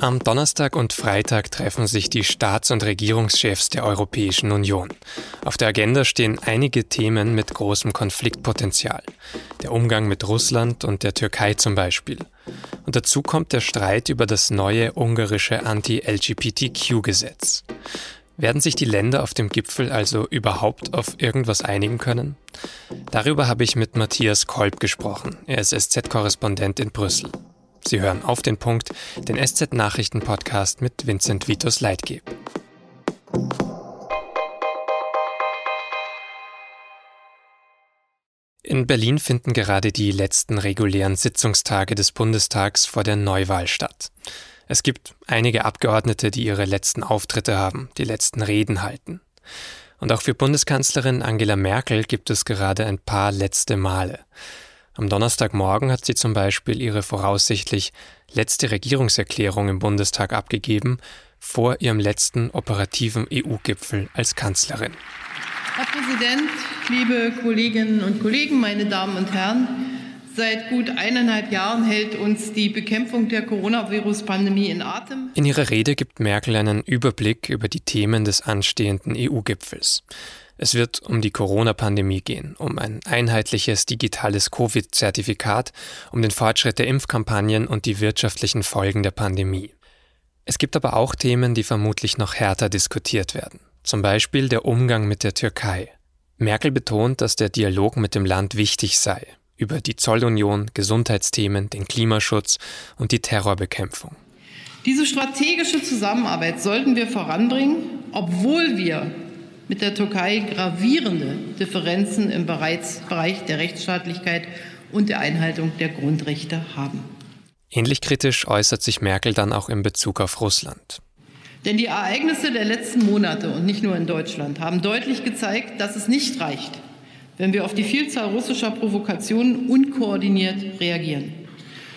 Am Donnerstag und Freitag treffen sich die Staats- und Regierungschefs der Europäischen Union. Auf der Agenda stehen einige Themen mit großem Konfliktpotenzial. Der Umgang mit Russland und der Türkei zum Beispiel. Und dazu kommt der Streit über das neue ungarische Anti-LGBTQ-Gesetz. Werden sich die Länder auf dem Gipfel also überhaupt auf irgendwas einigen können? Darüber habe ich mit Matthias Kolb gesprochen. Er ist SZ-Korrespondent in Brüssel. Sie hören auf den Punkt, den SZ-Nachrichten-Podcast mit Vincent Vitus Leitgeb. In Berlin finden gerade die letzten regulären Sitzungstage des Bundestags vor der Neuwahl statt. Es gibt einige Abgeordnete, die ihre letzten Auftritte haben, die letzten Reden halten. Und auch für Bundeskanzlerin Angela Merkel gibt es gerade ein paar letzte Male. Am Donnerstagmorgen hat sie zum Beispiel ihre voraussichtlich letzte Regierungserklärung im Bundestag abgegeben, vor ihrem letzten operativen EU-Gipfel als Kanzlerin. Herr Präsident, liebe Kolleginnen und Kollegen, meine Damen und Herren! Seit gut eineinhalb Jahren hält uns die Bekämpfung der Coronavirus-Pandemie in Atem. In ihrer Rede gibt Merkel einen Überblick über die Themen des anstehenden EU-Gipfels. Es wird um die Corona-Pandemie gehen, um ein einheitliches digitales Covid-Zertifikat, um den Fortschritt der Impfkampagnen und die wirtschaftlichen Folgen der Pandemie. Es gibt aber auch Themen, die vermutlich noch härter diskutiert werden. Zum Beispiel der Umgang mit der Türkei. Merkel betont, dass der Dialog mit dem Land wichtig sei, über die Zollunion, Gesundheitsthemen, den Klimaschutz und die Terrorbekämpfung. Diese strategische Zusammenarbeit sollten wir voranbringen, obwohl wir mit der Türkei gravierende Differenzen im Bereich der Rechtsstaatlichkeit und der Einhaltung der Grundrechte haben. Ähnlich kritisch äußert sich Merkel dann auch in Bezug auf Russland. Denn die Ereignisse der letzten Monate und nicht nur in Deutschland haben deutlich gezeigt, dass es nicht reicht, wenn wir auf die Vielzahl russischer Provokationen unkoordiniert reagieren.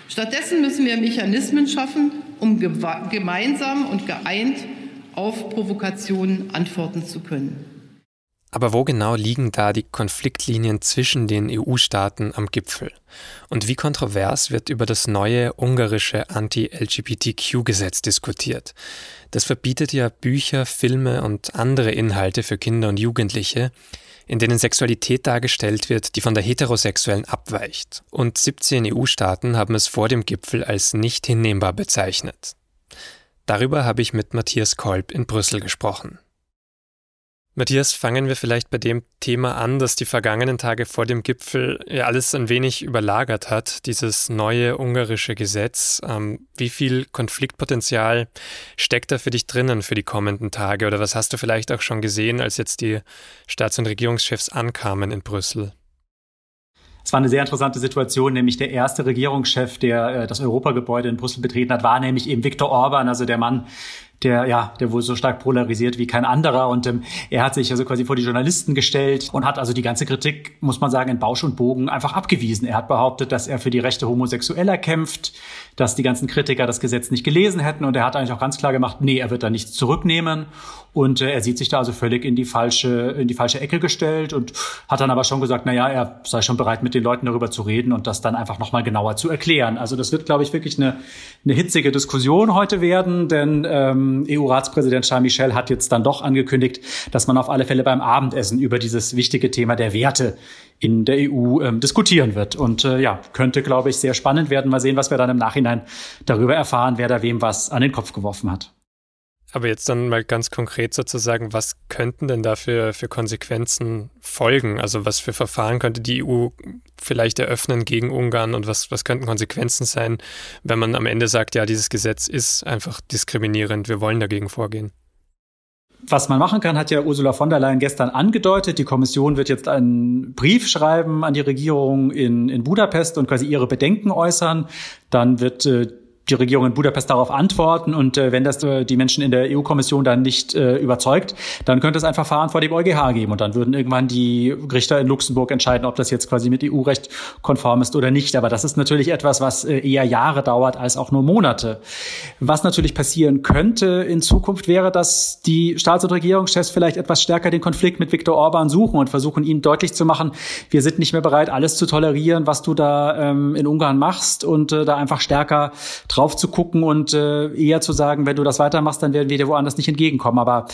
Stattdessen müssen wir Mechanismen schaffen, um gemeinsam und geeint auf Provokationen antworten zu können. Aber wo genau liegen da die Konfliktlinien zwischen den EU-Staaten am Gipfel? Und wie kontrovers wird über das neue ungarische Anti-LGBTQ-Gesetz diskutiert? Das verbietet ja Bücher, Filme und andere Inhalte für Kinder und Jugendliche, in denen Sexualität dargestellt wird, die von der heterosexuellen abweicht. Und 17 EU-Staaten haben es vor dem Gipfel als nicht hinnehmbar bezeichnet. Darüber habe ich mit Matthias Kolb in Brüssel gesprochen. Matthias, fangen wir vielleicht bei dem Thema an, das die vergangenen Tage vor dem Gipfel ja alles ein wenig überlagert hat, dieses neue ungarische Gesetz. Ähm, wie viel Konfliktpotenzial steckt da für dich drinnen für die kommenden Tage? Oder was hast du vielleicht auch schon gesehen, als jetzt die Staats- und Regierungschefs ankamen in Brüssel? Es war eine sehr interessante Situation, nämlich der erste Regierungschef, der äh, das Europagebäude in Brüssel betreten hat, war nämlich eben Viktor Orban, also der Mann, der ja, der wohl so stark polarisiert wie kein anderer. Und ähm, er hat sich also quasi vor die Journalisten gestellt und hat also die ganze Kritik, muss man sagen, in Bausch und Bogen einfach abgewiesen. Er hat behauptet, dass er für die Rechte Homosexueller kämpft, dass die ganzen Kritiker das Gesetz nicht gelesen hätten. Und er hat eigentlich auch ganz klar gemacht, nee, er wird da nichts zurücknehmen. Und äh, er sieht sich da also völlig in die falsche, in die falsche Ecke gestellt und hat dann aber schon gesagt, na ja, er sei schon bereit, mit den Leuten darüber zu reden und das dann einfach nochmal genauer zu erklären. Also das wird, glaube ich, wirklich eine, eine hitzige Diskussion heute werden, denn ähm, EU-Ratspräsident Charles Michel hat jetzt dann doch angekündigt, dass man auf alle Fälle beim Abendessen über dieses wichtige Thema der Werte in der EU ähm, diskutieren wird. Und äh, ja, könnte, glaube ich, sehr spannend werden. Mal sehen, was wir dann im Nachhinein darüber erfahren, wer da wem was an den Kopf geworfen hat. Aber jetzt dann mal ganz konkret sozusagen, was könnten denn da für, für Konsequenzen folgen? Also was für Verfahren könnte die EU vielleicht eröffnen gegen Ungarn und was, was könnten Konsequenzen sein, wenn man am Ende sagt, ja, dieses Gesetz ist einfach diskriminierend, wir wollen dagegen vorgehen? Was man machen kann, hat ja Ursula von der Leyen gestern angedeutet. Die Kommission wird jetzt einen Brief schreiben an die Regierung in, in Budapest und quasi ihre Bedenken äußern. Dann wird äh, die Regierung in Budapest darauf antworten. Und äh, wenn das äh, die Menschen in der EU-Kommission dann nicht äh, überzeugt, dann könnte es ein Verfahren vor dem EuGH geben. Und dann würden irgendwann die Richter in Luxemburg entscheiden, ob das jetzt quasi mit EU-Recht konform ist oder nicht. Aber das ist natürlich etwas, was äh, eher Jahre dauert als auch nur Monate. Was natürlich passieren könnte in Zukunft wäre, dass die Staats- und Regierungschefs vielleicht etwas stärker den Konflikt mit Viktor Orban suchen und versuchen, ihnen deutlich zu machen, wir sind nicht mehr bereit, alles zu tolerieren, was du da ähm, in Ungarn machst und äh, da einfach stärker drauf zu gucken und äh, eher zu sagen, wenn du das weitermachst, dann werden wir dir woanders nicht entgegenkommen. Aber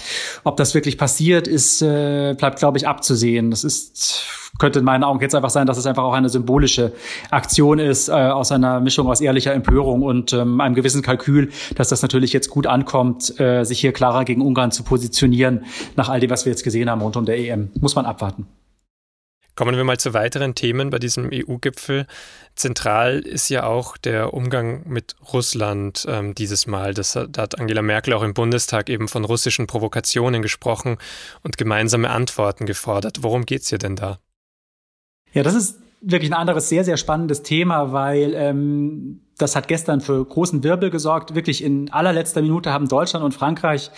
ob das wirklich passiert, ist, äh, bleibt, glaube ich, abzusehen. Das ist könnte in meinen Augen jetzt einfach sein, dass es einfach auch eine symbolische Aktion ist, äh, aus einer Mischung aus ehrlicher Empörung und ähm, einem gewissen Kalkül, dass das natürlich jetzt gut ankommt, äh, sich hier klarer gegen Ungarn zu positionieren, nach all dem, was wir jetzt gesehen haben rund um der EM. Muss man abwarten. Kommen wir mal zu weiteren Themen bei diesem EU-Gipfel. Zentral ist ja auch der Umgang mit Russland ähm, dieses Mal. Das, da hat Angela Merkel auch im Bundestag eben von russischen Provokationen gesprochen und gemeinsame Antworten gefordert. Worum geht es hier denn da? Ja, das ist wirklich ein anderes sehr, sehr spannendes Thema, weil ähm, das hat gestern für großen Wirbel gesorgt. Wirklich in allerletzter Minute haben Deutschland und Frankreich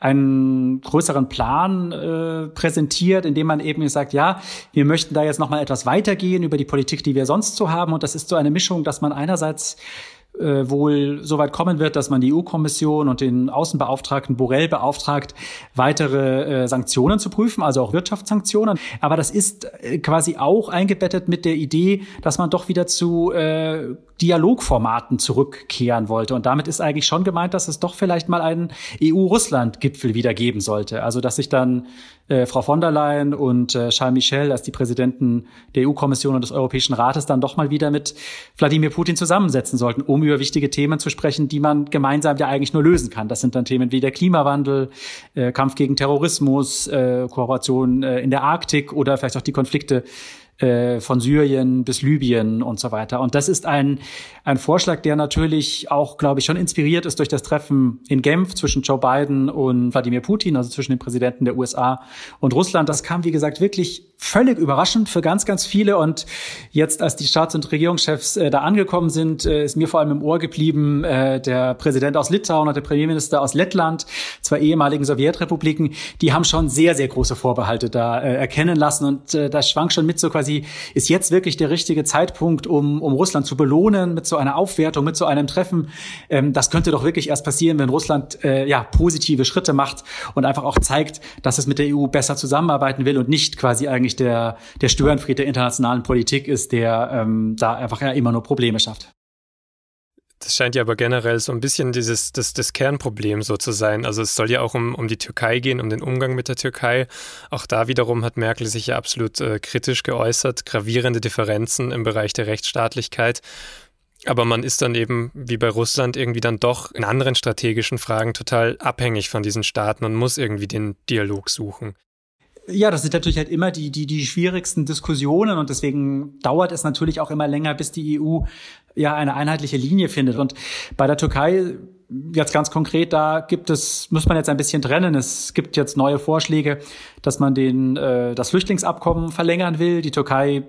einen größeren Plan äh, präsentiert, in dem man eben sagt, ja, wir möchten da jetzt noch mal etwas weitergehen über die Politik, die wir sonst so haben. Und das ist so eine Mischung, dass man einerseits äh, wohl so weit kommen wird, dass man die EU-Kommission und den Außenbeauftragten Borrell beauftragt, weitere äh, Sanktionen zu prüfen, also auch Wirtschaftssanktionen. Aber das ist äh, quasi auch eingebettet mit der Idee, dass man doch wieder zu äh, Dialogformaten zurückkehren wollte. Und damit ist eigentlich schon gemeint, dass es doch vielleicht mal einen EU-Russland-Gipfel wieder geben sollte. Also dass sich dann äh, Frau von der Leyen und äh, Charles Michel als die Präsidenten der EU-Kommission und des Europäischen Rates dann doch mal wieder mit Wladimir Putin zusammensetzen sollten, um über wichtige Themen zu sprechen, die man gemeinsam ja eigentlich nur lösen kann. Das sind dann Themen wie der Klimawandel, äh, Kampf gegen Terrorismus, äh, Kooperation äh, in der Arktik oder vielleicht auch die Konflikte äh, von Syrien bis Libyen und so weiter. Und das ist ein, ein Vorschlag, der natürlich auch, glaube ich, schon inspiriert ist durch das Treffen in Genf zwischen Joe Biden und Wladimir Putin, also zwischen den Präsidenten der USA und Russland. Das kam, wie gesagt, wirklich völlig überraschend für ganz, ganz viele. Und jetzt, als die Staats- und Regierungschefs äh, da angekommen sind, äh, ist mir vor allem im Ohr geblieben, äh, der Präsident aus Litauen und der Premierminister aus Lettland, zwei ehemaligen Sowjetrepubliken, die haben schon sehr, sehr große Vorbehalte da äh, erkennen lassen. Und äh, da schwang schon mit so quasi, ist jetzt wirklich der richtige Zeitpunkt, um, um Russland zu belohnen mit so einer Aufwertung, mit so einem Treffen. Ähm, das könnte doch wirklich erst passieren, wenn Russland äh, ja positive Schritte macht und einfach auch zeigt, dass es mit der EU besser zusammenarbeiten will und nicht quasi eigentlich der, der Störenfried der internationalen Politik ist, der ähm, da einfach ja immer nur Probleme schafft. Das scheint ja aber generell so ein bisschen dieses, das, das Kernproblem so zu sein. Also es soll ja auch um, um die Türkei gehen, um den Umgang mit der Türkei. Auch da wiederum hat Merkel sich ja absolut äh, kritisch geäußert, gravierende Differenzen im Bereich der Rechtsstaatlichkeit. Aber man ist dann eben, wie bei Russland, irgendwie dann doch in anderen strategischen Fragen total abhängig von diesen Staaten und muss irgendwie den Dialog suchen. Ja, das sind natürlich halt immer die, die, die schwierigsten Diskussionen und deswegen dauert es natürlich auch immer länger, bis die EU ja eine einheitliche Linie findet. Und bei der Türkei jetzt ganz konkret, da gibt es, muss man jetzt ein bisschen trennen. Es gibt jetzt neue Vorschläge, dass man den, äh, das Flüchtlingsabkommen verlängern will. Die Türkei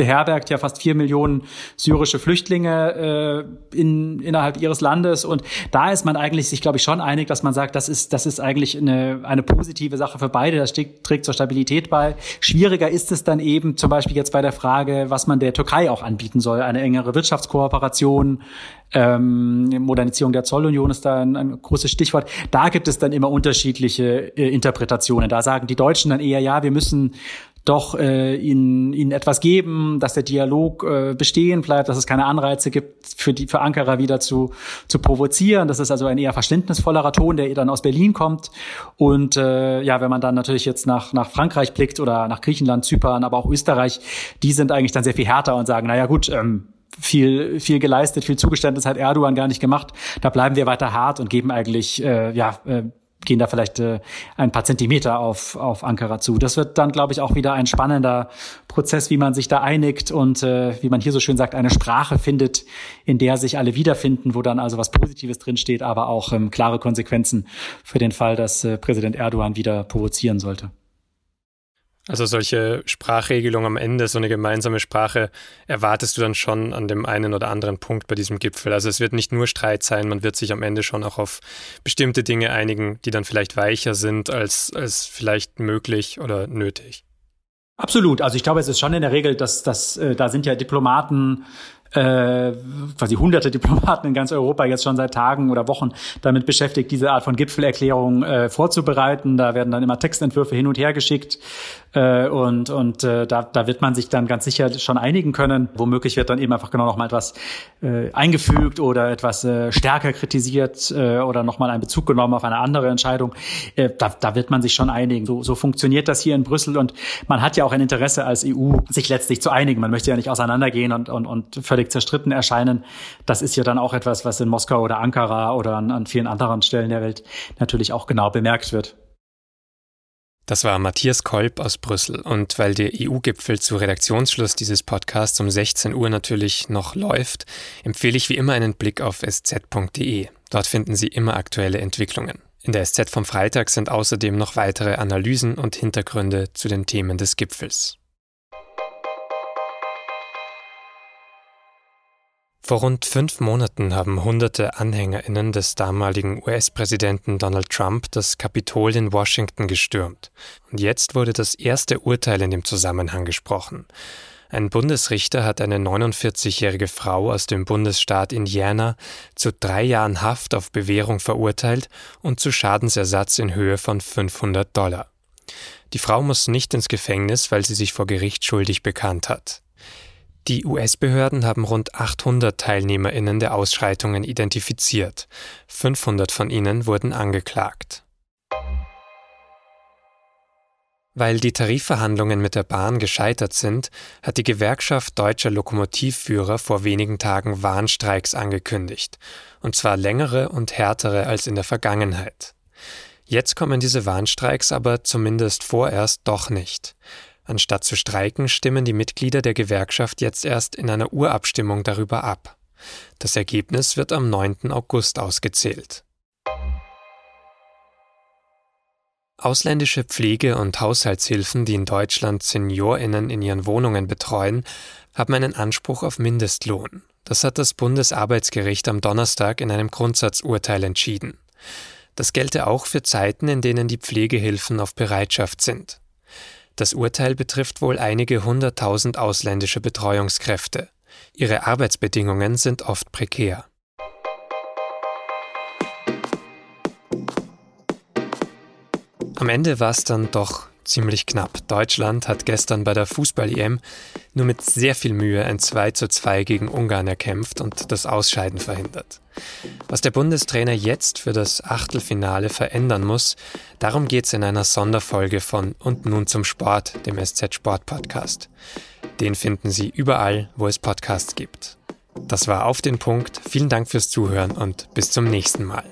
beherbergt ja fast vier Millionen syrische Flüchtlinge äh, in, innerhalb ihres Landes. Und da ist man eigentlich sich, glaube ich, schon einig, dass man sagt, das ist, das ist eigentlich eine, eine positive Sache für beide. Das trägt zur Stabilität bei. Schwieriger ist es dann eben zum Beispiel jetzt bei der Frage, was man der Türkei auch anbieten soll. Eine engere Wirtschaftskooperation, ähm, Modernisierung der Zollunion ist da ein, ein großes Stichwort. Da gibt es dann immer unterschiedliche äh, Interpretationen. Da sagen die Deutschen dann eher, ja, wir müssen doch äh, ihnen, ihnen etwas geben, dass der Dialog äh, bestehen bleibt, dass es keine Anreize gibt, für, die, für Ankara wieder zu, zu provozieren. Das ist also ein eher verständnisvollerer Ton, der dann aus Berlin kommt. Und äh, ja, wenn man dann natürlich jetzt nach, nach Frankreich blickt oder nach Griechenland, Zypern, aber auch Österreich, die sind eigentlich dann sehr viel härter und sagen, naja gut, ähm, viel, viel geleistet, viel Zugeständnis hat Erdogan gar nicht gemacht. Da bleiben wir weiter hart und geben eigentlich äh, ja, äh, gehen da vielleicht äh, ein paar Zentimeter auf, auf Ankara zu. Das wird dann, glaube ich, auch wieder ein spannender Prozess, wie man sich da einigt und äh, wie man hier so schön sagt, eine Sprache findet, in der sich alle wiederfinden, wo dann also was Positives drinsteht, aber auch ähm, klare Konsequenzen für den Fall, dass äh, Präsident Erdogan wieder provozieren sollte. Also solche Sprachregelungen am Ende, so eine gemeinsame Sprache, erwartest du dann schon an dem einen oder anderen Punkt bei diesem Gipfel. Also es wird nicht nur Streit sein, man wird sich am Ende schon auch auf bestimmte Dinge einigen, die dann vielleicht weicher sind als, als vielleicht möglich oder nötig. Absolut. Also ich glaube, es ist schon in der Regel, dass, dass äh, da sind ja Diplomaten äh, quasi hunderte Diplomaten in ganz Europa jetzt schon seit Tagen oder Wochen damit beschäftigt, diese Art von Gipfelerklärung äh, vorzubereiten. Da werden dann immer Textentwürfe hin und her geschickt äh, und, und äh, da, da wird man sich dann ganz sicher schon einigen können. Womöglich wird dann eben einfach genau noch mal etwas äh, eingefügt oder etwas äh, stärker kritisiert äh, oder noch mal einen Bezug genommen auf eine andere Entscheidung. Äh, da, da wird man sich schon einigen. So, so funktioniert das hier in Brüssel und man hat ja auch ein Interesse als EU, sich letztlich zu einigen. Man möchte ja nicht auseinandergehen und, und, und völlig zerstritten erscheinen. Das ist ja dann auch etwas, was in Moskau oder Ankara oder an, an vielen anderen Stellen der Welt natürlich auch genau bemerkt wird. Das war Matthias Kolb aus Brüssel. Und weil der EU-Gipfel zu Redaktionsschluss dieses Podcasts um 16 Uhr natürlich noch läuft, empfehle ich wie immer einen Blick auf sz.de. Dort finden Sie immer aktuelle Entwicklungen. In der SZ vom Freitag sind außerdem noch weitere Analysen und Hintergründe zu den Themen des Gipfels. Vor rund fünf Monaten haben hunderte AnhängerInnen des damaligen US-Präsidenten Donald Trump das Kapitol in Washington gestürmt. Und jetzt wurde das erste Urteil in dem Zusammenhang gesprochen. Ein Bundesrichter hat eine 49-jährige Frau aus dem Bundesstaat Indiana zu drei Jahren Haft auf Bewährung verurteilt und zu Schadensersatz in Höhe von 500 Dollar. Die Frau muss nicht ins Gefängnis, weil sie sich vor Gericht schuldig bekannt hat. Die US-Behörden haben rund 800 Teilnehmerinnen der Ausschreitungen identifiziert. 500 von ihnen wurden angeklagt. Weil die Tarifverhandlungen mit der Bahn gescheitert sind, hat die Gewerkschaft deutscher Lokomotivführer vor wenigen Tagen Warnstreiks angekündigt, und zwar längere und härtere als in der Vergangenheit. Jetzt kommen diese Warnstreiks aber zumindest vorerst doch nicht. Anstatt zu streiken, stimmen die Mitglieder der Gewerkschaft jetzt erst in einer Urabstimmung darüber ab. Das Ergebnis wird am 9. August ausgezählt. Ausländische Pflege- und Haushaltshilfen, die in Deutschland Seniorinnen in ihren Wohnungen betreuen, haben einen Anspruch auf Mindestlohn. Das hat das Bundesarbeitsgericht am Donnerstag in einem Grundsatzurteil entschieden. Das gelte auch für Zeiten, in denen die Pflegehilfen auf Bereitschaft sind. Das Urteil betrifft wohl einige hunderttausend ausländische Betreuungskräfte. Ihre Arbeitsbedingungen sind oft prekär. Am Ende war es dann doch ziemlich knapp. Deutschland hat gestern bei der Fußball-EM nur mit sehr viel Mühe ein 2 zu 2 gegen Ungarn erkämpft und das Ausscheiden verhindert. Was der Bundestrainer jetzt für das Achtelfinale verändern muss, darum geht es in einer Sonderfolge von Und nun zum Sport, dem SZ Sport Podcast. Den finden Sie überall, wo es Podcasts gibt. Das war auf den Punkt. Vielen Dank fürs Zuhören und bis zum nächsten Mal.